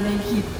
pesado del hip hop. like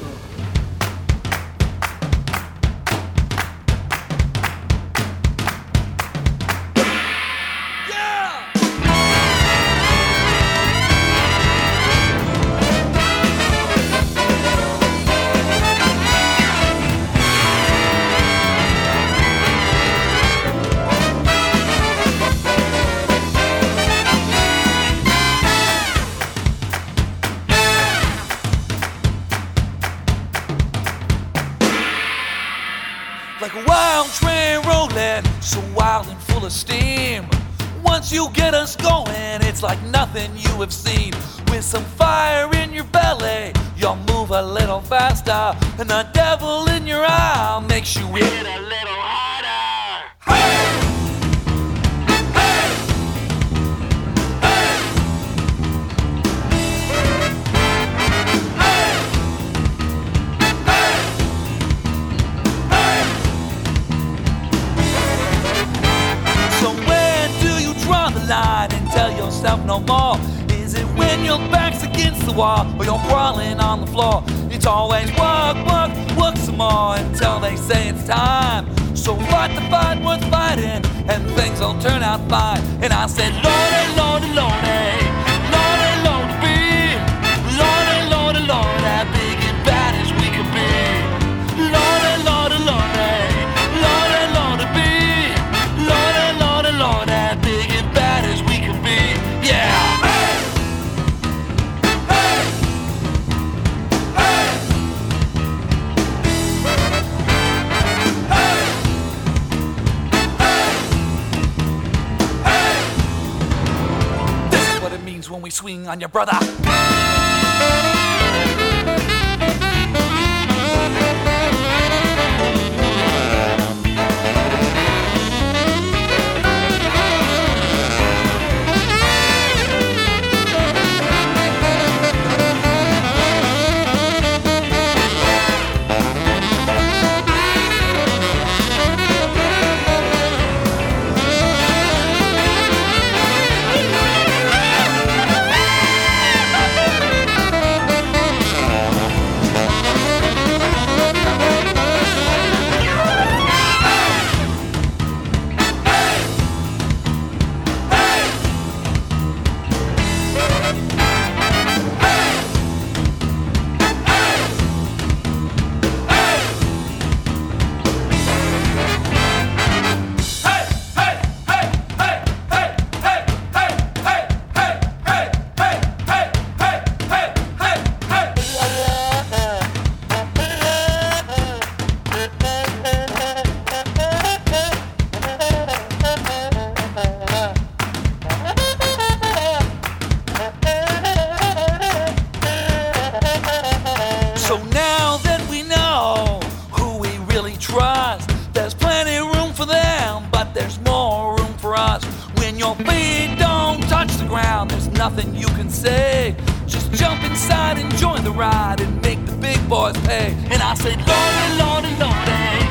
trust, there's plenty of room for them, but there's more room for us. When your feet don't touch the ground, there's nothing you can say. Just jump inside and join the ride and make the big boys pay. And I say, Lordy, Lordy, Lordy,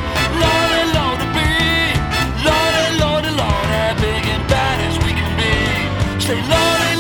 Lordy, Lordy, be, Lordy, Lordy, Lordy, big and bad as we can be. Say, Lordy,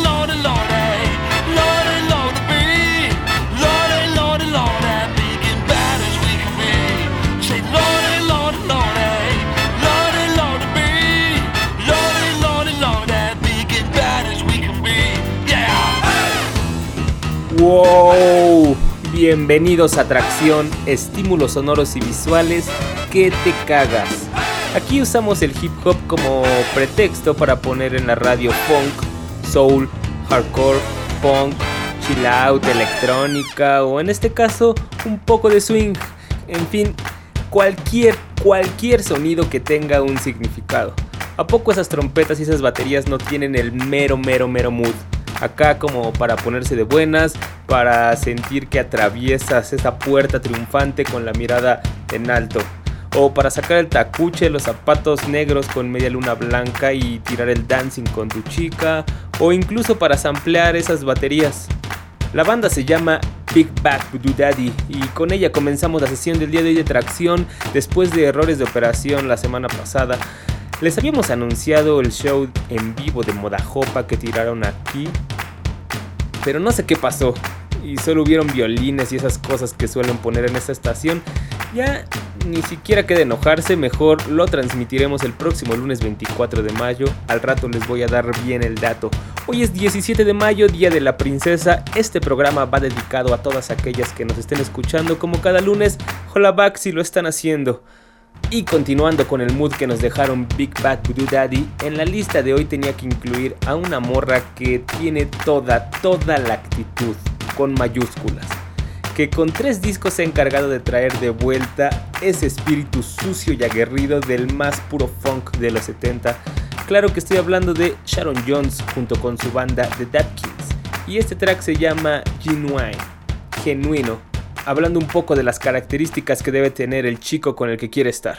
¡Wow! Bienvenidos a Atracción, estímulos sonoros y visuales que te cagas. Aquí usamos el hip hop como pretexto para poner en la radio funk, soul, hardcore, punk, chill out, electrónica o en este caso un poco de swing. En fin, cualquier, cualquier sonido que tenga un significado. ¿A poco esas trompetas y esas baterías no tienen el mero, mero, mero mood? Acá como para ponerse de buenas, para sentir que atraviesas esa puerta triunfante con la mirada en alto. O para sacar el tacuche, los zapatos negros con media luna blanca y tirar el dancing con tu chica. O incluso para samplear esas baterías. La banda se llama Big Bad Voodoo Daddy y con ella comenzamos la sesión del día de hoy de tracción después de errores de operación la semana pasada. Les habíamos anunciado el show en vivo de Modajopa que tiraron aquí, pero no sé qué pasó y solo hubieron violines y esas cosas que suelen poner en esta estación. Ya ni siquiera queda enojarse, mejor lo transmitiremos el próximo lunes 24 de mayo. Al rato les voy a dar bien el dato. Hoy es 17 de mayo, Día de la Princesa. Este programa va dedicado a todas aquellas que nos estén escuchando como cada lunes. Hola back si lo están haciendo. Y continuando con el mood que nos dejaron Big Bad Voodoo Daddy, en la lista de hoy tenía que incluir a una morra que tiene toda, toda la actitud, con mayúsculas que con tres discos se ha encargado de traer de vuelta ese espíritu sucio y aguerrido del más puro funk de los 70. Claro que estoy hablando de Sharon Jones junto con su banda The Kings Y este track se llama Genuine, genuino, hablando un poco de las características que debe tener el chico con el que quiere estar.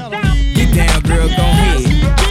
Girl, gon' head.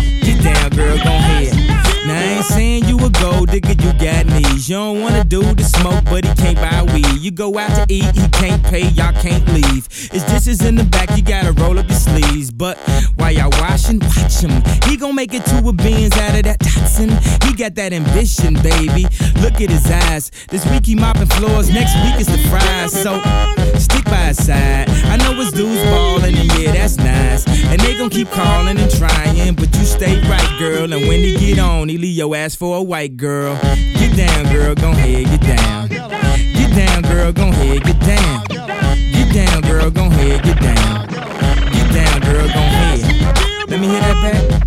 Girl, gon' head. Now I ain't saying you a gold digger, you got knees. You don't wanna do the smoke, but he can't buy weed. You go out to eat, he can't pay, y'all can't leave. His dishes in the back, you gotta roll up your sleeves. But while y'all washing, watch him. He gon' make it to a beans out of that toxin. He got that ambition, baby. Look at his eyes. This week he mopping floors, next week is the fries. So stick by his side. I know his dudes ballin', and yeah, that's nice. And they gon' keep calling and trying, but you stay right, girl. And when he get on, he leave your ass for a white girl. Get down, girl, gon' head, get down. Get down, girl, gon' head, get down. Get down, girl, gon' head, get down. Get down, girl, gon' head. Let me hear that back.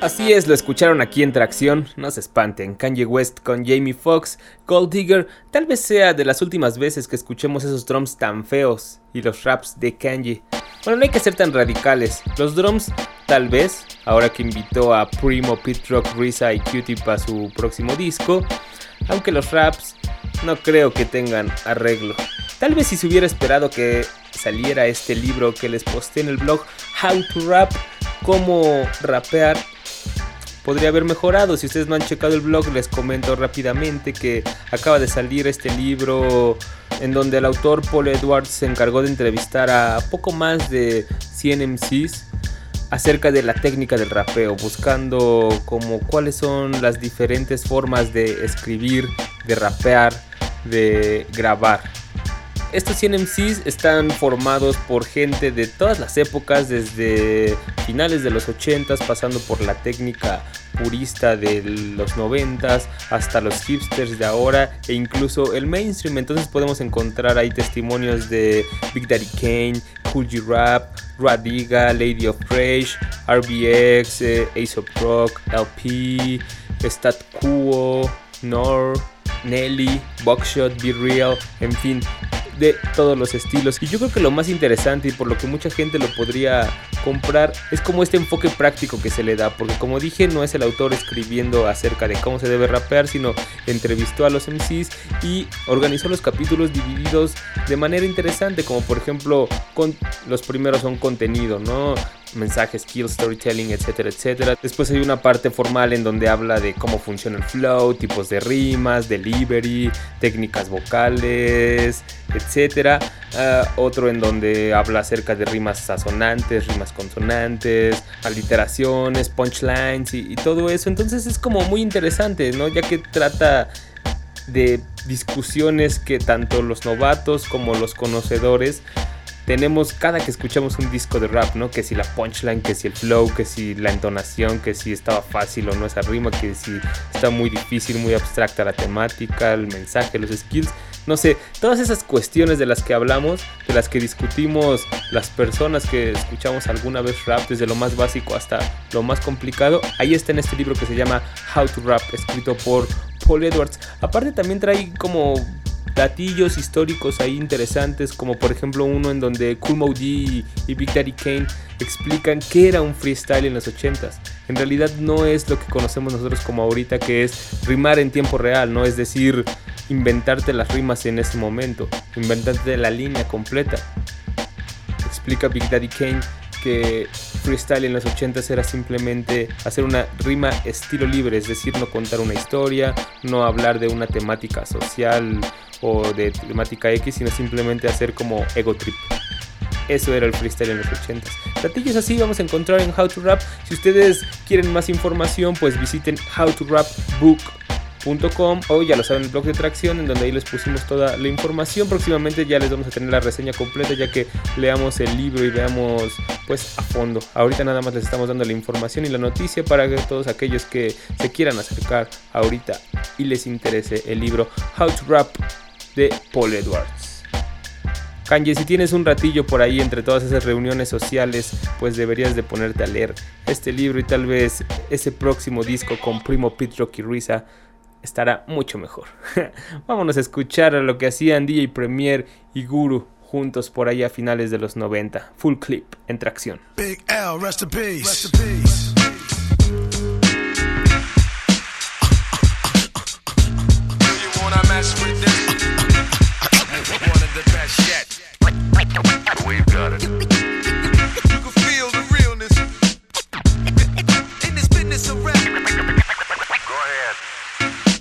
Así es, lo escucharon aquí en Tracción, no se espanten, Kanye West con Jamie Foxx, Gold Digger, tal vez sea de las últimas veces que escuchemos esos drums tan feos y los raps de Kanye. Bueno, no hay que ser tan radicales, los drums tal vez, ahora que invitó a Primo, Pit Rock, Risa y Cutie para su próximo disco, aunque los raps no creo que tengan arreglo. Tal vez si se hubiera esperado que saliera este libro que les posté en el blog How to Rap, cómo rapear, podría haber mejorado. Si ustedes no han checado el blog, les comento rápidamente que acaba de salir este libro en donde el autor Paul Edwards se encargó de entrevistar a poco más de 100 MCs acerca de la técnica del rapeo, buscando como cuáles son las diferentes formas de escribir, de rapear, de grabar. Estos 100 MCs están formados por gente de todas las épocas, desde finales de los 80s, pasando por la técnica purista de los 90s, hasta los hipsters de ahora, e incluso el mainstream. Entonces podemos encontrar ahí testimonios de Big Daddy Kane, Cool G Rap, Radiga, Lady of Rage, RBX, eh, Ace of Rock, LP, Stat Quo, Nor, Nelly, Buckshot, Be Real, en fin, de todos los estilos. Y yo creo que lo más interesante y por lo que mucha gente lo podría comprar es como este enfoque práctico que se le da. Porque como dije, no es el autor escribiendo acerca de cómo se debe rapear, sino entrevistó a los MCs y organizó los capítulos divididos de manera interesante. Como por ejemplo, con, los primeros son contenido, ¿no? Mensaje, skill, storytelling, etcétera, etcétera. Después hay una parte formal en donde habla de cómo funciona el flow, tipos de rimas, delivery, técnicas vocales, etcétera. Ah, otro en donde habla acerca de rimas asonantes, rimas consonantes, aliteraciones, punchlines y, y todo eso. Entonces es como muy interesante, ¿no? Ya que trata de discusiones que tanto los novatos como los conocedores tenemos cada que escuchamos un disco de rap, ¿no? Que si la punchline, que si el flow, que si la entonación, que si estaba fácil o no esa rima, que si está muy difícil, muy abstracta la temática, el mensaje, los skills. No sé, todas esas cuestiones de las que hablamos, de las que discutimos las personas que escuchamos alguna vez rap, desde lo más básico hasta lo más complicado, ahí está en este libro que se llama How to Rap, escrito por Paul Edwards. Aparte también trae como datillos históricos ahí interesantes, como por ejemplo uno en donde Cool Moody y Big Daddy Kane explican qué era un freestyle en los 80s. En realidad no es lo que conocemos nosotros como ahorita, que es rimar en tiempo real, no es decir, inventarte las rimas en ese momento, inventarte la línea completa. Explica Big Daddy Kane que freestyle en los 80s era simplemente hacer una rima estilo libre, es decir, no contar una historia, no hablar de una temática social o de temática X, sino simplemente hacer como ego trip. Eso era el freestyle en los 80s. Platillos así vamos a encontrar en How to Rap. Si ustedes quieren más información, pues visiten How Book o ya lo saben el blog de tracción en donde ahí les pusimos toda la información próximamente ya les vamos a tener la reseña completa ya que leamos el libro y veamos pues a fondo ahorita nada más les estamos dando la información y la noticia para que todos aquellos que se quieran acercar ahorita y les interese el libro How to Rap de Paul Edwards. Kanye, si tienes un ratillo por ahí entre todas esas reuniones sociales, pues deberías de ponerte a leer este libro y tal vez ese próximo disco con Primo Pete Rocky Risa estará mucho mejor. Vámonos a escuchar a lo que hacían DJ Premier y Guru juntos por ahí a finales de los 90. Full clip en tracción. Big L, rest in peace. Rest in peace. We've got it. You can feel the realness in this business ahead.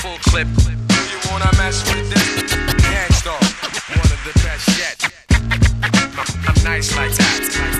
Full clip. Do you wanna mess with this? Gangstar, one of the best yet. I'm nice like that.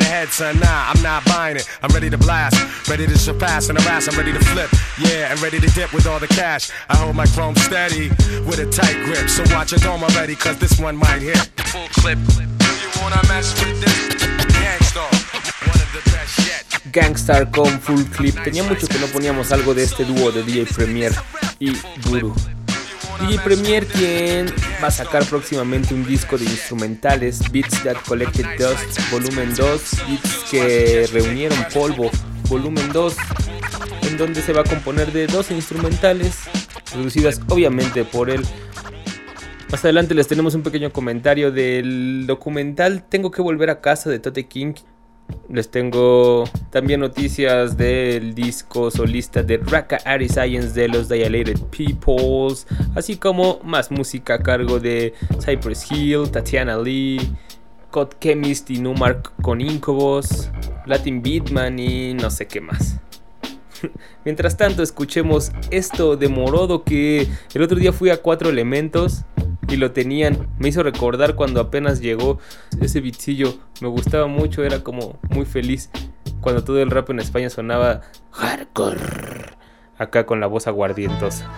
the head, son. Nah, I'm not buying it. I'm ready to blast. Ready to surpass and harass. I'm ready to flip. Yeah, and ready to dip with all the cash. I hold my chrome steady with a tight grip. So watch your dome already, cause this one might hit. Full clip. Do you wanna mess with this? Gangstar. One of the best yet. Gangstar con Full Clip. Tenía mucho que no poníamos algo de este dúo de DJ Premier y Guru. DJ Premier quien va a sacar próximamente un disco de instrumentales Beats That Collected Dust Volumen 2 Beats que reunieron polvo Volumen 2 en donde se va a componer de 12 instrumentales producidas obviamente por él. Más adelante les tenemos un pequeño comentario del documental Tengo que volver a casa de Tote King les tengo también noticias del disco solista de Raka Ari Science de los Dilated Peoples, así como más música a cargo de Cypress Hill, Tatiana Lee, Cod Chemist y Numark con Incubus, Latin Beatman y no sé qué más. Mientras tanto, escuchemos esto de Morodo que el otro día fui a Cuatro Elementos y lo tenían. Me hizo recordar cuando apenas llegó ese bichillo. Me gustaba mucho, era como muy feliz cuando todo el rap en España sonaba hardcore. Acá con la voz aguardientosa.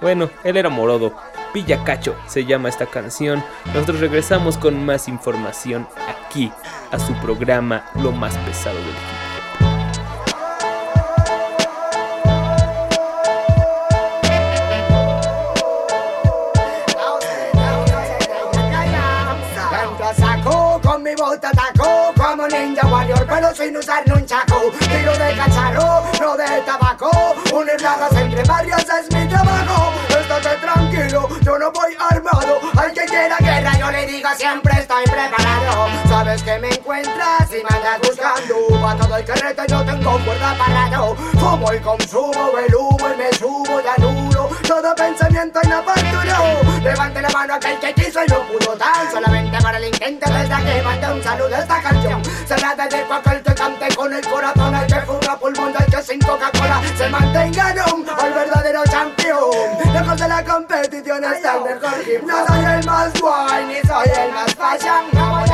Bueno, él era Morodo. Pillacacho se llama esta canción. Nosotros regresamos con más información aquí a su programa Lo más pesado del hip. Pero sin usar nunchaku Tiro de cacharro, no de tabaco. Unir plazas entre barrios es mi trabajo. Estate tranquilo, yo no voy armado. Al que quiera guerra yo le digo siempre estoy preparado. Sabes que me encuentras y me andas buscando. Pa' todo el que rete yo tengo cuerda parado. Fumo y consumo el humo y me subo ya duro. Todo pensamiento inoportuno Levante la mano aquel que quiso y no pudo tan Solamente para el intento desde aquí manda un saludo a esta canción Se la dedico a que cante con el corazón Al que fuma pulmón, al que sin Coca-Cola Se mantenga no, al verdadero campeón Lejos de la competición está el mejor hip No soy el más guay, ni soy el más fashion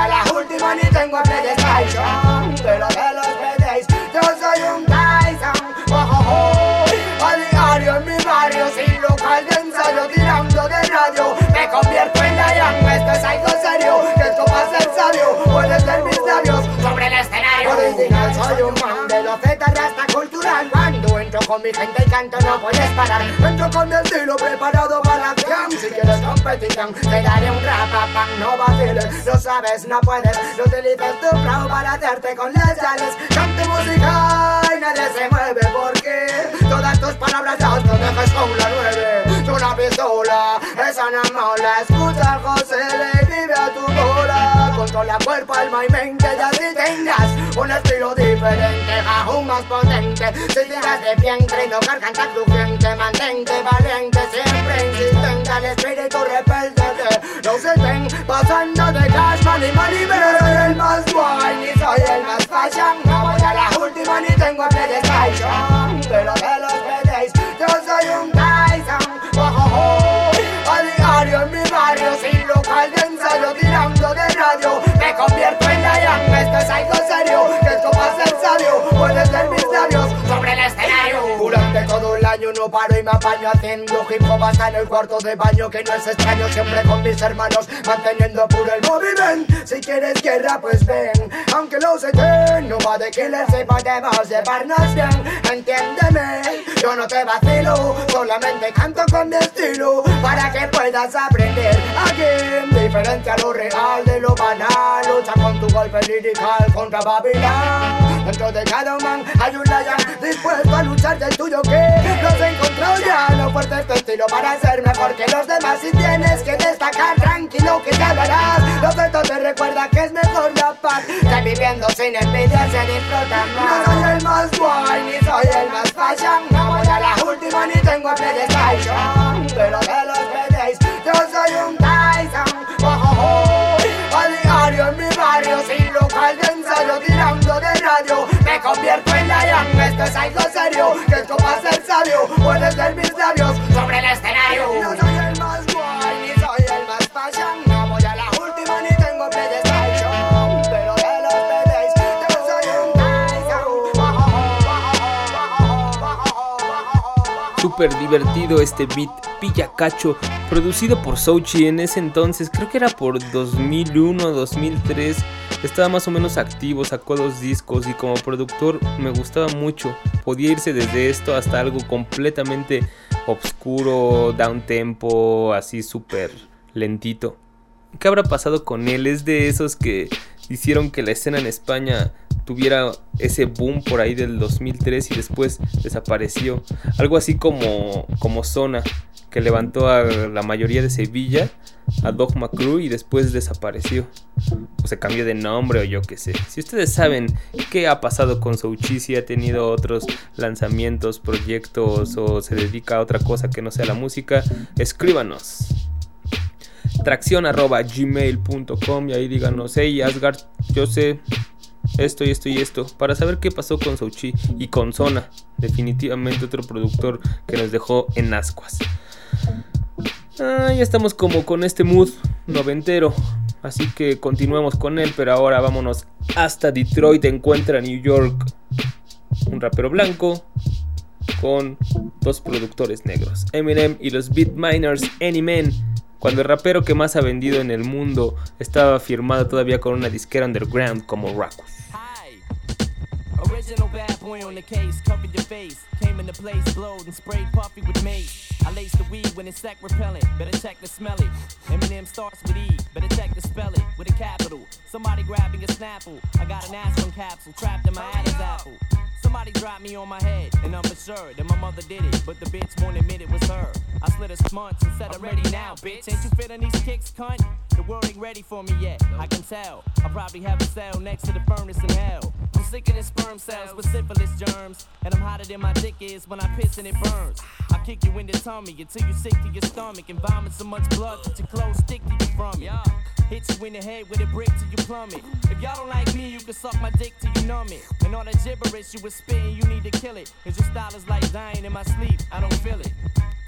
con mi gente y canto no puedes parar Entro con mi estilo preparado para acción Si quieres competición, te daré un rapapam. No vaciles, lo sabes, no puedes. No utilices tu flow para hacerte con las llaves Cante música y nadie se mueve porque Todas tus palabras ya no dejes con la nueve. Es una pistola, esa no mola Escucha José, le vive a tu bola. Controla cuerpo, alma y mente Ya si tengas un estilo diferente Aún más potente Si tiras de vientre y no garganta crujiente Mantente valiente, siempre insistente Al espíritu repéltete No se estén pasando de cash money, money Pero soy el más guay, ni soy el más fashion. No voy a la última ni tengo PlayStation Pero de los año no paro y me apaño haciendo hip hop hasta en el cuarto de baño Que no es extraño, siempre con mis hermanos Manteniendo puro el movimiento. Si quieres guerra pues ven Aunque lo sé no va de killer Si podemos llevarnos bien. Entiéndeme, yo no te vacilo Solamente canto con mi estilo Para que puedas aprender Aquí, diferente a lo real de lo banal Lucha con tu golpe lirical contra Dentro de cada man hay un lion dispuesto a luchar del tuyo que nos otro ya No fuertes tu estilo para ser mejor que los demás Si tienes que destacar, tranquilo que ya lo harás. Lo cierto te recuerda que es mejor la paz. Que viviendo sin envidia se disfruta No soy el más guay, ni soy el más fashion. No voy a la última ni tengo a PlayStation Pero de los pedéis, yo soy un convierto en Lion Esto es algo serio, que esto va a ser sabio. Puedes ver mis labios sobre el escenario. No soy el más guay, ni soy el más fashion. No voy a la última ni tengo PlayStation Pero de los pedéis, yo soy un Tyson Súper divertido este beat Pillacacho, producido por Sochi en ese entonces, creo que era por 2001, 2003. Estaba más o menos activo, sacó dos discos y como productor me gustaba mucho. Podía irse desde esto hasta algo completamente oscuro, down tempo, así súper lentito. ¿Qué habrá pasado con él? Es de esos que hicieron que la escena en España tuviera ese boom por ahí del 2003 y después desapareció. Algo así como, como Zona, que levantó a la mayoría de Sevilla, a Dogma Crew y después desapareció. O se cambió de nombre o yo qué sé. Si ustedes saben qué ha pasado con Souchi, si ha tenido otros lanzamientos, proyectos o se dedica a otra cosa que no sea la música, escríbanos tracción arroba gmail.com y ahí díganos, hey Asgard, yo sé esto y esto y esto, para saber qué pasó con Souchi y con Zona, definitivamente otro productor que nos dejó en ascuas. Ah, ya estamos como con este mood noventero, así que continuemos con él, pero ahora vámonos hasta Detroit, encuentra New York un rapero blanco con dos productores negros, Eminem y los Beat Miners Anymen cuando el rapero que más ha vendido en el mundo estaba firmado todavía con una disquera underground como. Original bad boy on the case, face. Came place, blowed and sprayed puffy with. I the weed when it's sec repellent. Somebody dropped me on my head, and I'm for sure that my mother did it, but the bitch won't admit it was her. I slid a smudge and said, I'm ready now, bitch. Ain't you feeling these kicks, cunt? The world ain't ready for me yet, I can tell. I probably have a cell next to the furnace in hell. I'm sicker than sperm cells with syphilis germs, and I'm hotter than my dick is when I piss and it burns. I kick you in the tummy until you sick to your stomach and vomit so much blood that your clothes stick to you from it. Hit you in the head with a brick till you plummet. If y'all don't like me, you can suck my dick till you numb it. And all that gibberish you was spitting, you need to kill it. Cause your style is like dying in my sleep, I don't feel it.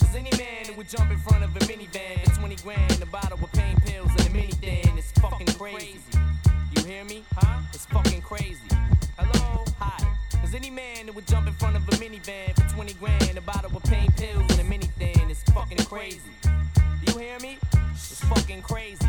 Cause any man who would jump in front of a minivan for 20 grand, a bottle with pain pills and a mini thin, it's fucking crazy. You hear me? Huh? It's fucking crazy. Hello? Hi. Cause any man who would jump in front of a minivan for 20 grand, a bottle with pain pills and a mini thin, it's fucking crazy. You hear me? It's fucking crazy.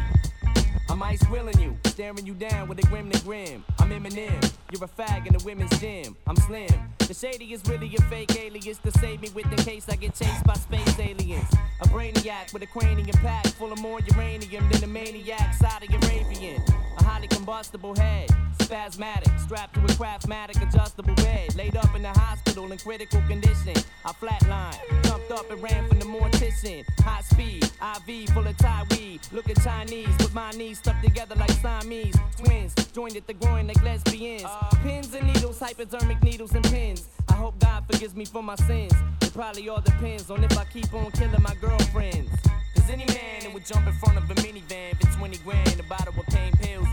I'm ice grilling you, staring you down with a grim to grim. I'm Eminem, you're a fag in the women's gym. I'm slim. The shady is really a fake alias to save me with in case I get chased by space aliens. A brainiac with a cranium pack full of more uranium than a maniac Saudi Arabian. A highly combustible head, spasmatic, strapped to a craftmatic adjustable bed. Laid up in the hospital in critical condition. I flatlined, jumped up and ran from the mortician. High speed, IV full of Thai weed. Looking Chinese with my knees stuck together like Siamese. Twins joined at the groin like lesbians. Pins and needles, hypodermic needles and pins. I hope God forgives me for my sins. It probably all depends on if I keep on killing my girlfriends. Cause any man that would jump in front of a minivan for 20 grand, a bottle of pain pills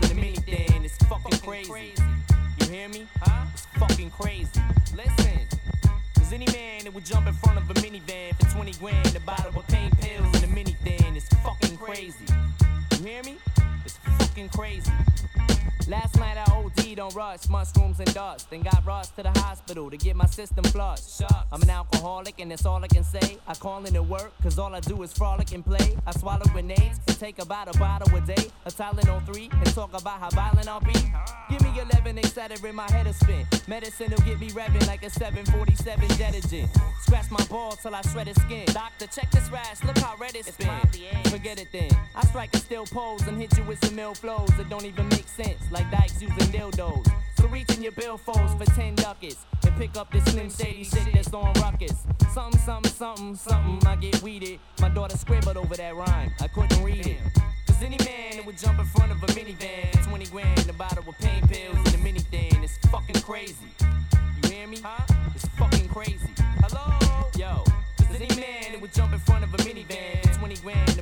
fucking crazy. You hear me? Huh? It's fucking crazy. Listen. Cause any man that would jump in front of a minivan for 20 grand, a bottle of pain pills and a mini thin, it's fucking crazy. You hear me? It's fucking crazy. Last night I OD'd on rush, mushrooms and dust. Then got rushed to the hospital to get my system flushed. I'm an alcoholic and that's all I can say. I call in to work, cause all I do is frolic and play. I swallow grenades and take about a bottle a day. A Tylenol 3 and talk about how violent I'll be. Give me 11, they set it in my head a spin. Medicine will get me revving like a 747 jet engine. Scratch my balls till I shred his skin. Doctor, check this rash, look how red it's been. Forget it then. I strike a still pose and hit you with some ill flows that don't even make sense. Like dykes using dildos. So So reach in your billfolds for 10 ducats and pick up this slim shady shit that's on ruckus. Something, something, something, something, I get weeded. My daughter scribbled over that rhyme, I couldn't read it. Cause any man that would jump in front of a minivan, 20 grand, a bottle of pain pills, and a mini thing, it's fucking crazy. You hear me? Huh? It's fucking crazy. Hello? Yo. Cause any man that would jump in front of a minivan, 20 grand,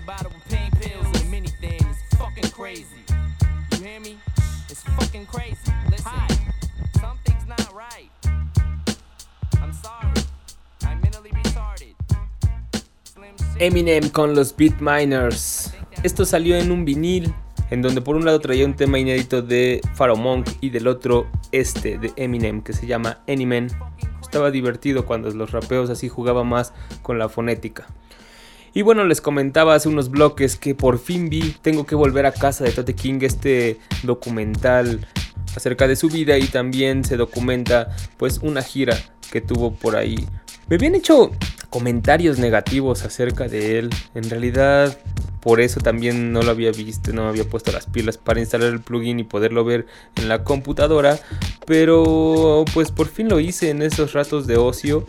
Eminem con los Beat Miners. Esto salió en un vinil en donde por un lado traía un tema inédito de Pharaoh Monk y del otro este de Eminem que se llama Anyman. Estaba divertido cuando los rapeos así jugaba más con la fonética. Y bueno, les comentaba hace unos bloques que por fin vi Tengo que volver a casa de Tote King, este documental acerca de su vida y también se documenta pues una gira que tuvo por ahí. Me habían hecho comentarios negativos acerca de él. En realidad por eso también no lo había visto, no me había puesto las pilas para instalar el plugin y poderlo ver en la computadora. Pero pues por fin lo hice en esos ratos de ocio.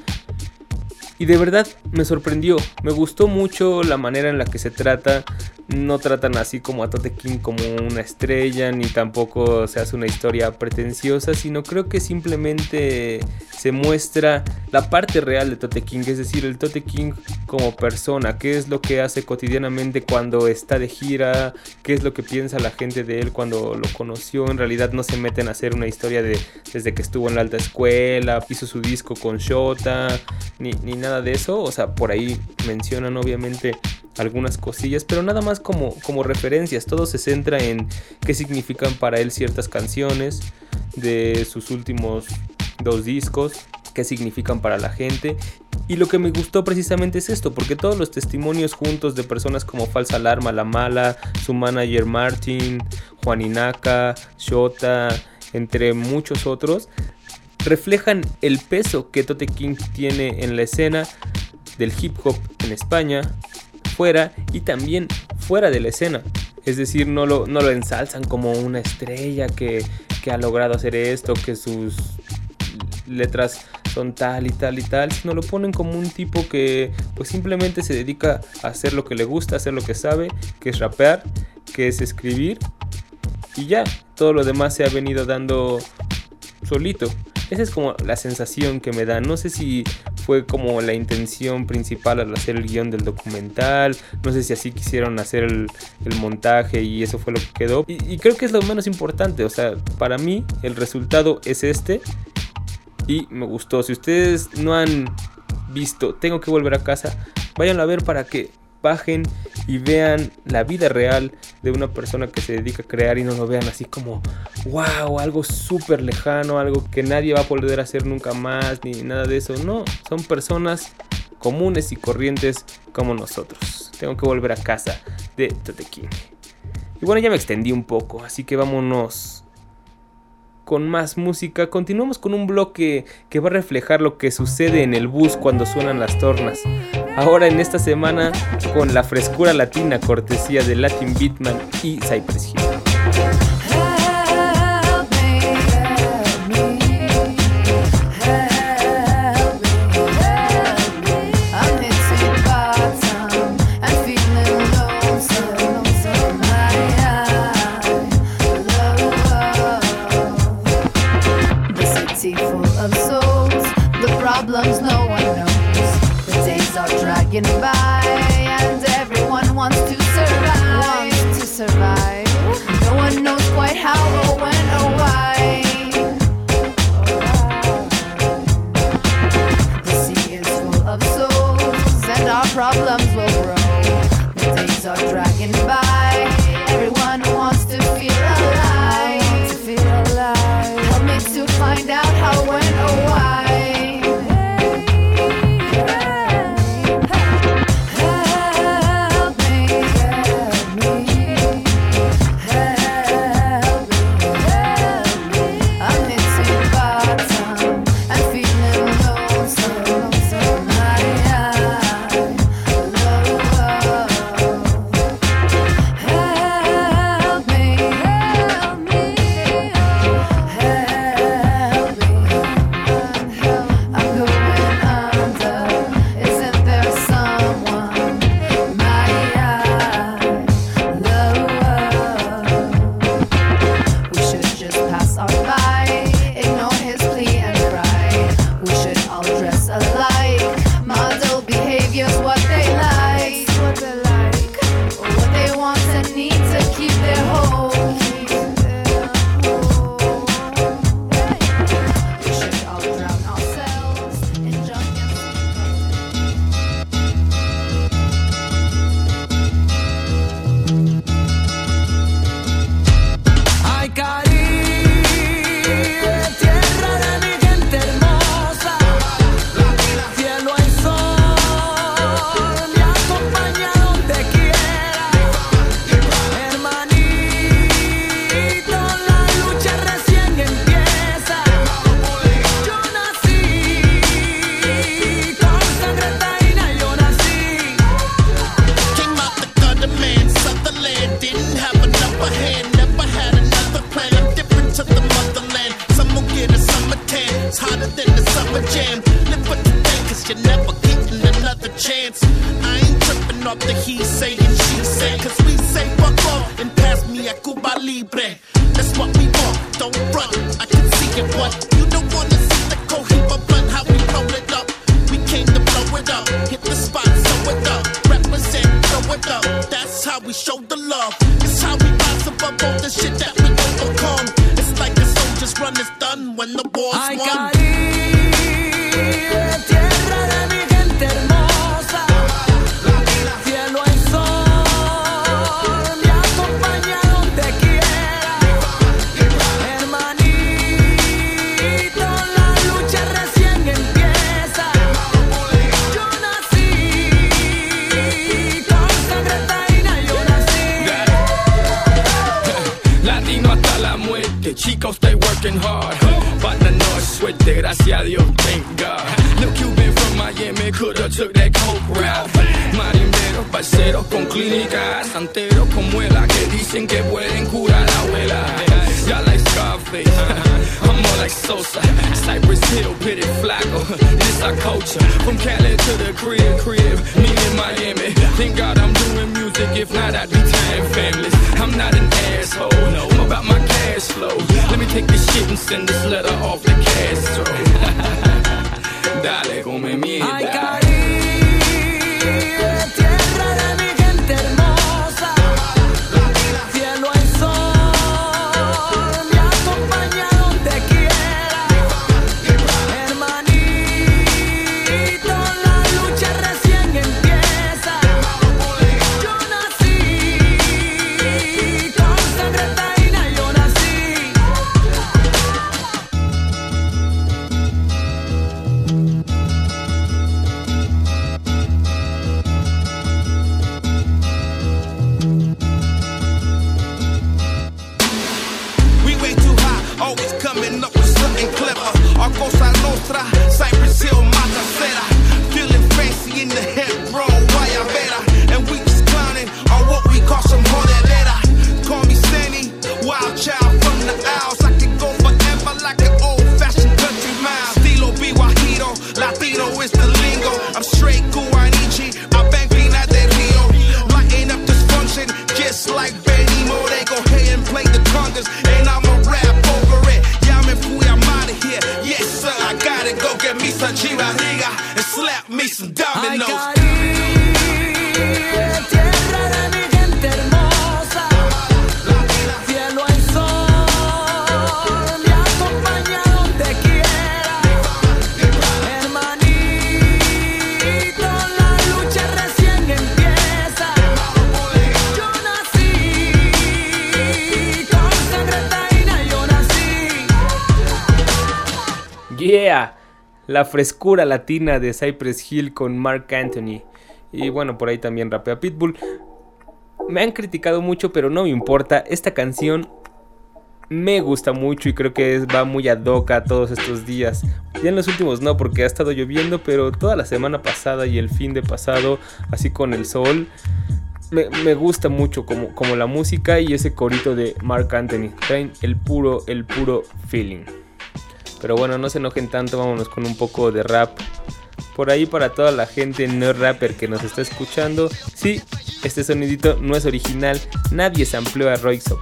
Y de verdad me sorprendió, me gustó mucho la manera en la que se trata. No tratan así como a Tote King como una estrella, ni tampoco se hace una historia pretenciosa, sino creo que simplemente se muestra la parte real de Tote King, es decir, el Tote King como persona, qué es lo que hace cotidianamente cuando está de gira, qué es lo que piensa la gente de él cuando lo conoció. En realidad no se meten a hacer una historia de desde que estuvo en la alta escuela, hizo su disco con Shota, ni, ni nada de eso. O sea, por ahí mencionan obviamente algunas cosillas, pero nada más como, como referencias. Todo se centra en qué significan para él ciertas canciones de sus últimos dos discos, qué significan para la gente. Y lo que me gustó precisamente es esto, porque todos los testimonios juntos de personas como Falsa Alarma, La Mala, su manager Martin, Juaninaka, Shota, entre muchos otros, reflejan el peso que Tote King tiene en la escena del hip hop en España, fuera y también fuera de la escena. Es decir, no lo, no lo ensalzan como una estrella que, que ha logrado hacer esto, que sus letras son tal y tal y tal, sino lo ponen como un tipo que pues simplemente se dedica a hacer lo que le gusta, hacer lo que sabe, que es rapear, que es escribir y ya, todo lo demás se ha venido dando solito. Esa es como la sensación que me da. No sé si fue como la intención principal al hacer el guion del documental. No sé si así quisieron hacer el, montaje y eso fue lo que quedó. Y, y creo que es lo menos importante. O sea, para mí el resultado es este. Y me gustó. Si ustedes no han visto Tengo que volver a casa, vayan a ver para que bajen y vean la vida real de una persona que se dedica a crear y no lo vean así como, wow, algo súper lejano, algo que nadie va a poder hacer nunca más, ni nada de eso. No, son personas comunes y corrientes como nosotros. Tengo que volver a casa de Tote King. Y bueno, ya me extendí un poco, así que vámonos con más música. Continuamos con un bloque que va a reflejar lo que sucede en el bus cuando suenan las tornas. Ahora en esta semana con la frescura latina cortesía de Latin Beatman y Cypress Hill. By, and everyone wants to survive. Wants to survive. La frescura latina de Cypress Hill con Mark Anthony. Y bueno, por ahí también rapea Pitbull. Me han criticado mucho, pero no me importa. Esta canción me gusta mucho y creo que va muy ad hoc a todos estos días. Ya en los últimos no, porque ha estado lloviendo, pero toda la semana pasada y el fin de pasado, así con el sol, me, me gusta mucho como, como la música y ese corito de Mark Anthony. Traen el puro, el puro feeling. Pero bueno, no se enojen tanto, vámonos con un poco de rap. Por ahí para toda la gente no rapper que nos está escuchando, sí, este sonidito no es original, nadie sampleó a Royksop.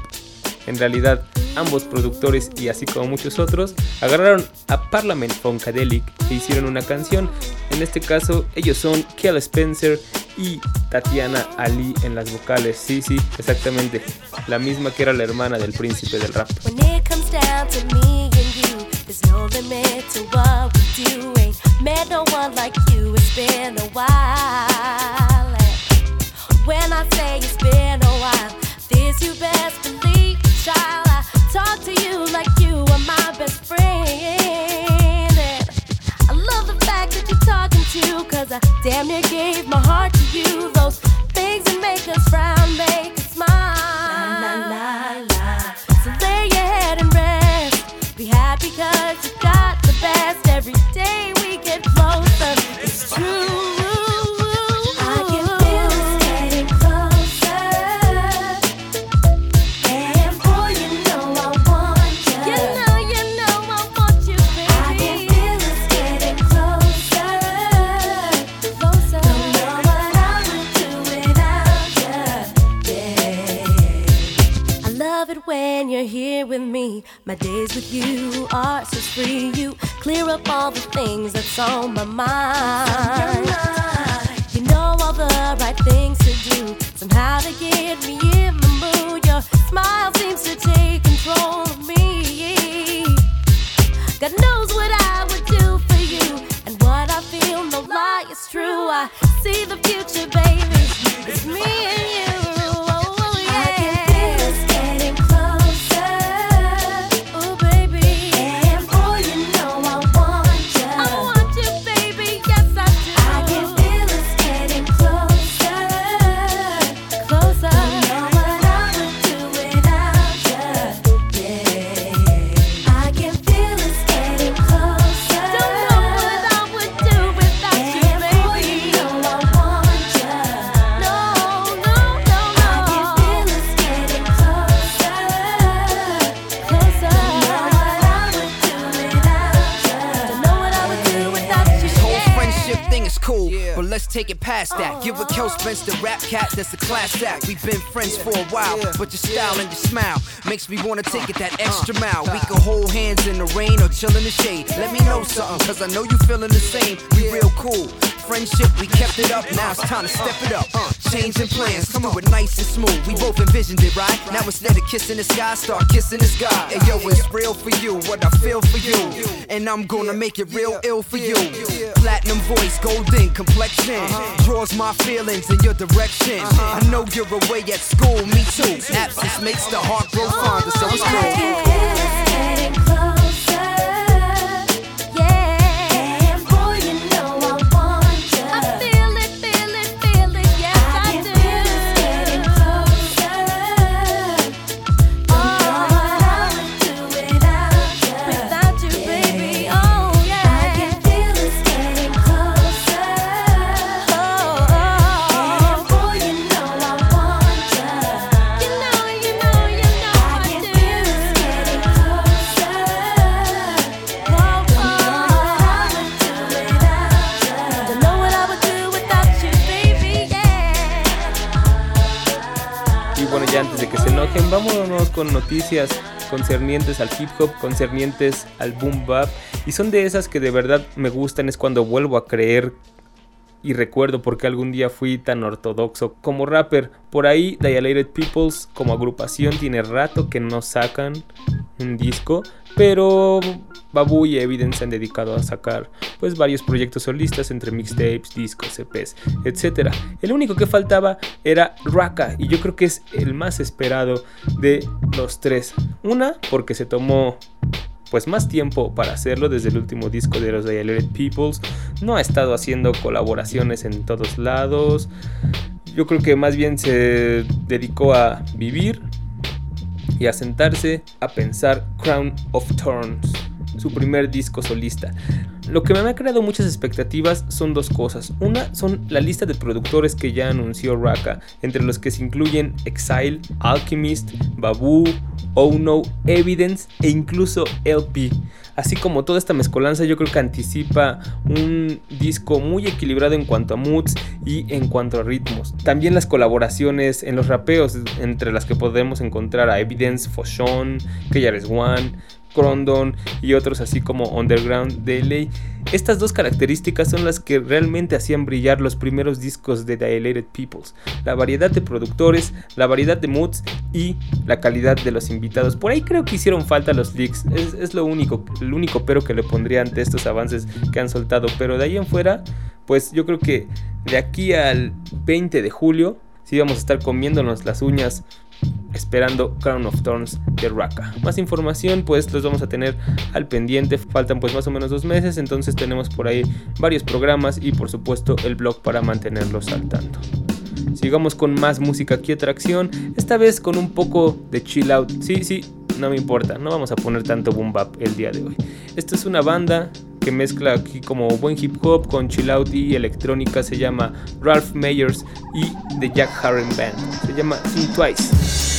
En realidad, ambos productores y así como muchos otros agarraron a Parliament Funkadelic e hicieron una canción. En este caso, ellos son Kel Spencer y Tatiana Ali en las vocales. Sí, sí, exactamente. La misma que era la hermana del príncipe del rap. There's no limit to what we do. Ain't met no one like you, it's been a while. And when I say it's been a while, this you best believe, child. I talk to you like you are my best friend. And I love the fact that you're talking to, cause I damn near gave my heart to you. Those things that make us frown, make Be cause you got the best. Every day we get closer. It's true. Here with me. My days with you are so free. You clear up all the things that's on my mind. You know all the right things to do. Somehow to get makes me wanna take it that extra mile. We can hold hands in the rain or chill in the shade. Let me know something, cause I know you feeling the same. We real cool. Friendship, we kept it up, now it's time to step it up. Uh, changing plans, come with nice and smooth. We both envisioned it, right? Now instead of kissing the sky, start kissing the sky. Hey yo, it's real for you, what I feel for you. And I'm gonna make it real ill for you. Platinum voice, golden complexion. Uh-huh. Draws my feelings in your direction. Uh-huh. I know you're away at school, me too. Absence makes the heart grow fonder, so it's cool. Noticias concernientes al hip hop, concernientes al boom bap. Y son de esas que de verdad me gustan, es cuando vuelvo a creer y recuerdo por qué algún día fui tan ortodoxo como rapper. Por ahí, Dilated Peoples como agrupación tiene rato que no sacan un disco, pero Babu y Evidence se han dedicado a sacar pues varios proyectos solistas entre mixtapes, discos, EPs, etc. El único que faltaba era Raka y yo creo que es el más esperado de los tres. Una porque se tomó pues más tiempo para hacerlo desde el último disco de los Dilated Peoples. No ha estado haciendo colaboraciones en todos lados. Yo creo que más bien se dedicó a vivir y a sentarse a pensar Crown of Thorns, su primer disco solista. Lo que me ha creado muchas expectativas son dos cosas. Una son la lista de productores que ya anunció Raka, entre los que se incluyen Exile, Alchemist, Babu, Oh No, Evidence e incluso LP. Así como toda esta mezcolanza yo creo que anticipa un disco muy equilibrado en cuanto a moods y en cuanto a ritmos. También las colaboraciones en los rapeos, entre las que podemos encontrar a Evidence, Foshon, KRS One, Crondon y otros así como Underground Daily. Estas dos características son las que realmente hacían brillar los primeros discos de Dilated Peoples. La variedad de productores, la variedad de moods y la calidad de los invitados. Por ahí creo que hicieron falta los leaks. Es, es lo único, el único pero que le pondría ante estos avances que han soltado. Pero de ahí en fuera, pues yo creo que de aquí al 20 de julio, sí vamos a estar comiéndonos las uñas esperando Crown of Thorns de Raka. Más información pues los vamos a tener al pendiente, faltan pues más o menos dos meses, entonces tenemos por ahí varios programas y por supuesto el blog para mantenerlos al tanto. Sigamos con más música aquí atracción, esta vez con un poco de chill out. Sí, sí, no me importa, no vamos a poner tanto boom bap el día de hoy. Esta es una banda que mezcla aquí como buen hip hop con chill out y electrónica, se llama Ralph Mayers y The Jack Harren Band. Se llama Think Twice.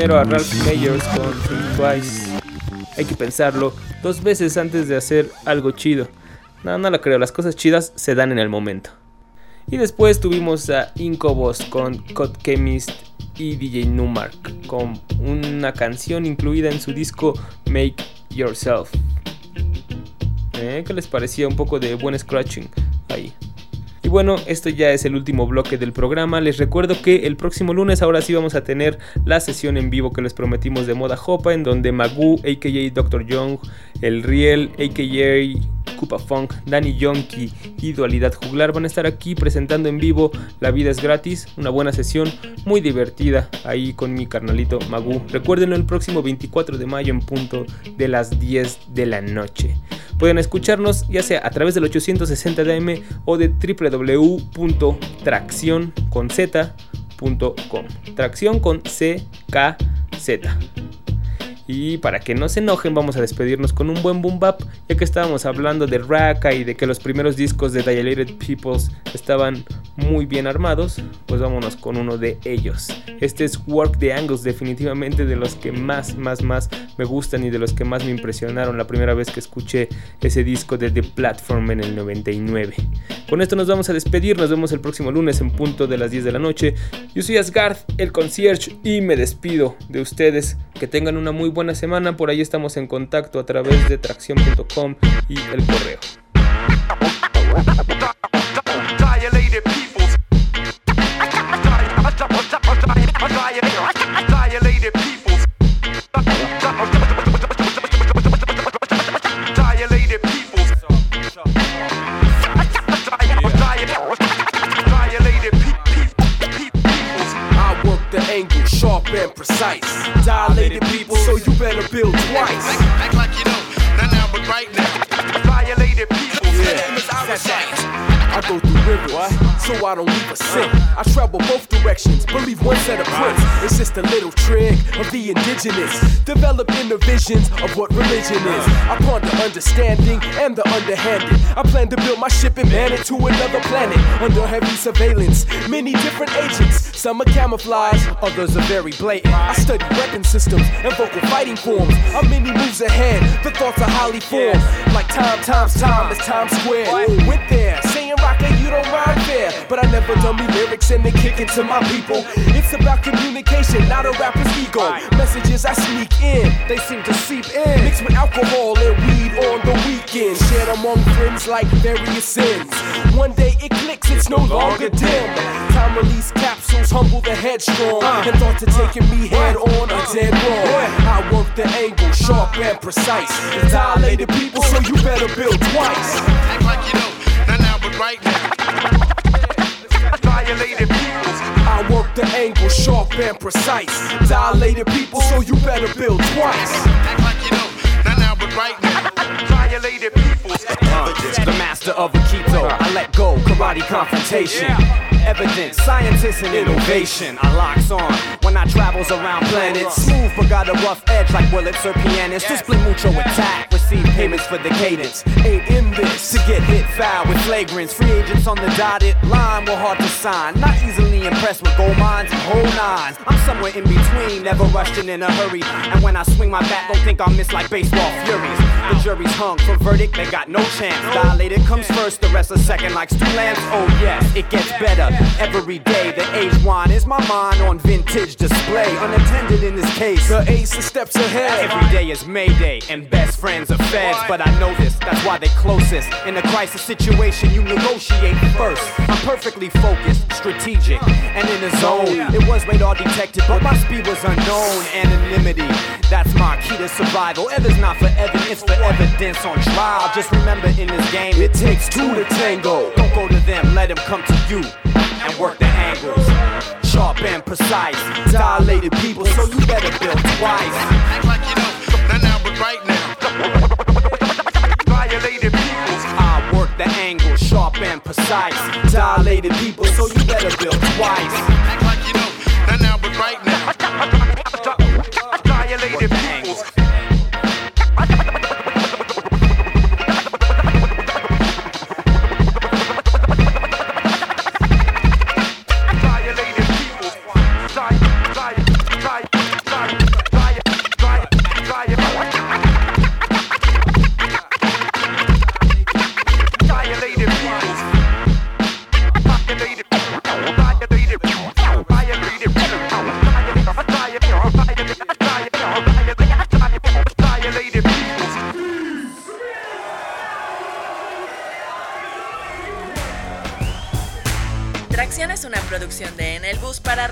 Primero a Ralph Meyers con Twice. Hay que pensarlo dos veces antes de hacer algo chido. No, no lo creo, las cosas chidas se dan en el momento. Y después tuvimos a Incobos con Code Chemist y DJ Numark con una canción incluida en su disco Make Yourself. ¿Eh? ¿Qué les parecía? Un poco de buen scratching ahí. Bueno, esto ya es el último bloque del programa. Les recuerdo que el próximo lunes ahora sí vamos a tener la sesión en vivo que les prometimos de Moda Hopa, en donde Magu, aka Dr. Young, El Riel, aka Koopa Funk, Danny Yonki y Dualidad Juglar van a estar aquí presentando en vivo La Vida es Gratis, una buena sesión muy divertida ahí con mi carnalito Magu. Recuérdenlo el próximo 24 de mayo en punto de las 10 de la noche. Pueden escucharnos ya sea a través del 860 DM o de www.traccionconz.com. Tracción con C K Z. Y para que no se enojen, vamos a despedirnos con un buen boom bap, ya que estábamos hablando de Raka y de que los primeros discos de Dilated Peoples estaban muy bien armados, pues vámonos con uno de ellos. Este es Work the Angles, definitivamente de los que más, más, más me gustan y de los que más me impresionaron la primera vez que escuché ese disco de The Platform en el 99. Con esto nos vamos a despedir, nos vemos el próximo lunes en punto de las 10 de la noche. Yo soy Asgard, el concierge, y me despido de ustedes. Que tengan una muy buena semana, por ahí estamos en contacto a través de tracción.com y el correo. Dilated peoples. I work the angle, sharp and precise. Dilated people, so you better build twice. Act like you know, not now, but right now. Violated people. Yeah, that's that. I go through rivers, so I don't leave a scent. I travel both directions, believe one set of prints. It's just a little trick of the indigenous. Develop the visions of what religion is. I ponder understanding and the underhanded. I plan to build my ship and man it to another planet under heavy surveillance. Many different agents, some are camouflage, others are very blatant. I study weapon systems and vocal fighting forms. I'm many moves ahead, the thoughts are highly formed. Like time times time is time Square. Went there, saying you don't rhyme fair. But I never dummy lyrics and they kick it to my people. It's about communication, not a rapper's ego. Messages I sneak in, they seem to seep in. Mixed with alcohol and weed on the weekend. Shared among friends like various sins. One day it clicks, it's no longer dim. Time release capsules humble the headstrong. Uh. And thoughts are taking me uh. head on a uh. dead wrong. I work the angle, sharp and precise. Dilated people, so you better build twice. Act like you know, not now, but right now. Violated people. I work the angle, sharp and precise. Dilated people, so you better build twice. Act like you know, not now, but right now. Violated people. The master of Aikido, I let go, karate confrontation. Evidence, scientists and innovation. I locks on when I travels around planets. Smooth but got a rough edge like Willits or pianists. Display mucho attack, receive payments for the cadence. Ain't in this to get hit foul with flagrants. Free agents on the dotted line were hard to sign. Not easily impressed with gold mines and whole nines. I'm somewhere in between, never rushing in a hurry. And when I swing my bat, don't think I'll miss like baseball furies. The jury's hung for verdict, they got no chance. Dilated comes first, the rest a second like Stu Lance. Oh yes, it gets better every day. The age wine is my mind on vintage display. Unattended in this case. The ace is steps ahead. Every day is Mayday, and best friends are feds. But I know this, that's why they closest. In a crisis situation, you negotiate first. I'm perfectly focused, strategic, and in the zone. It was radar detected, but my speed was unknown. Anonymity, that's my key to survival. Ever's not for evidence, for evidence on trial. Just remember in this game, it takes two to tango. Don't go to them, let them come to you and work the angles. Sharp and precise, dilated people, so you better build twice. Act like you know, not now, but right now. Violated people. I work the angle, sharp and precise. Dilated people, so you better build twice. Act like you know, not now, but right now.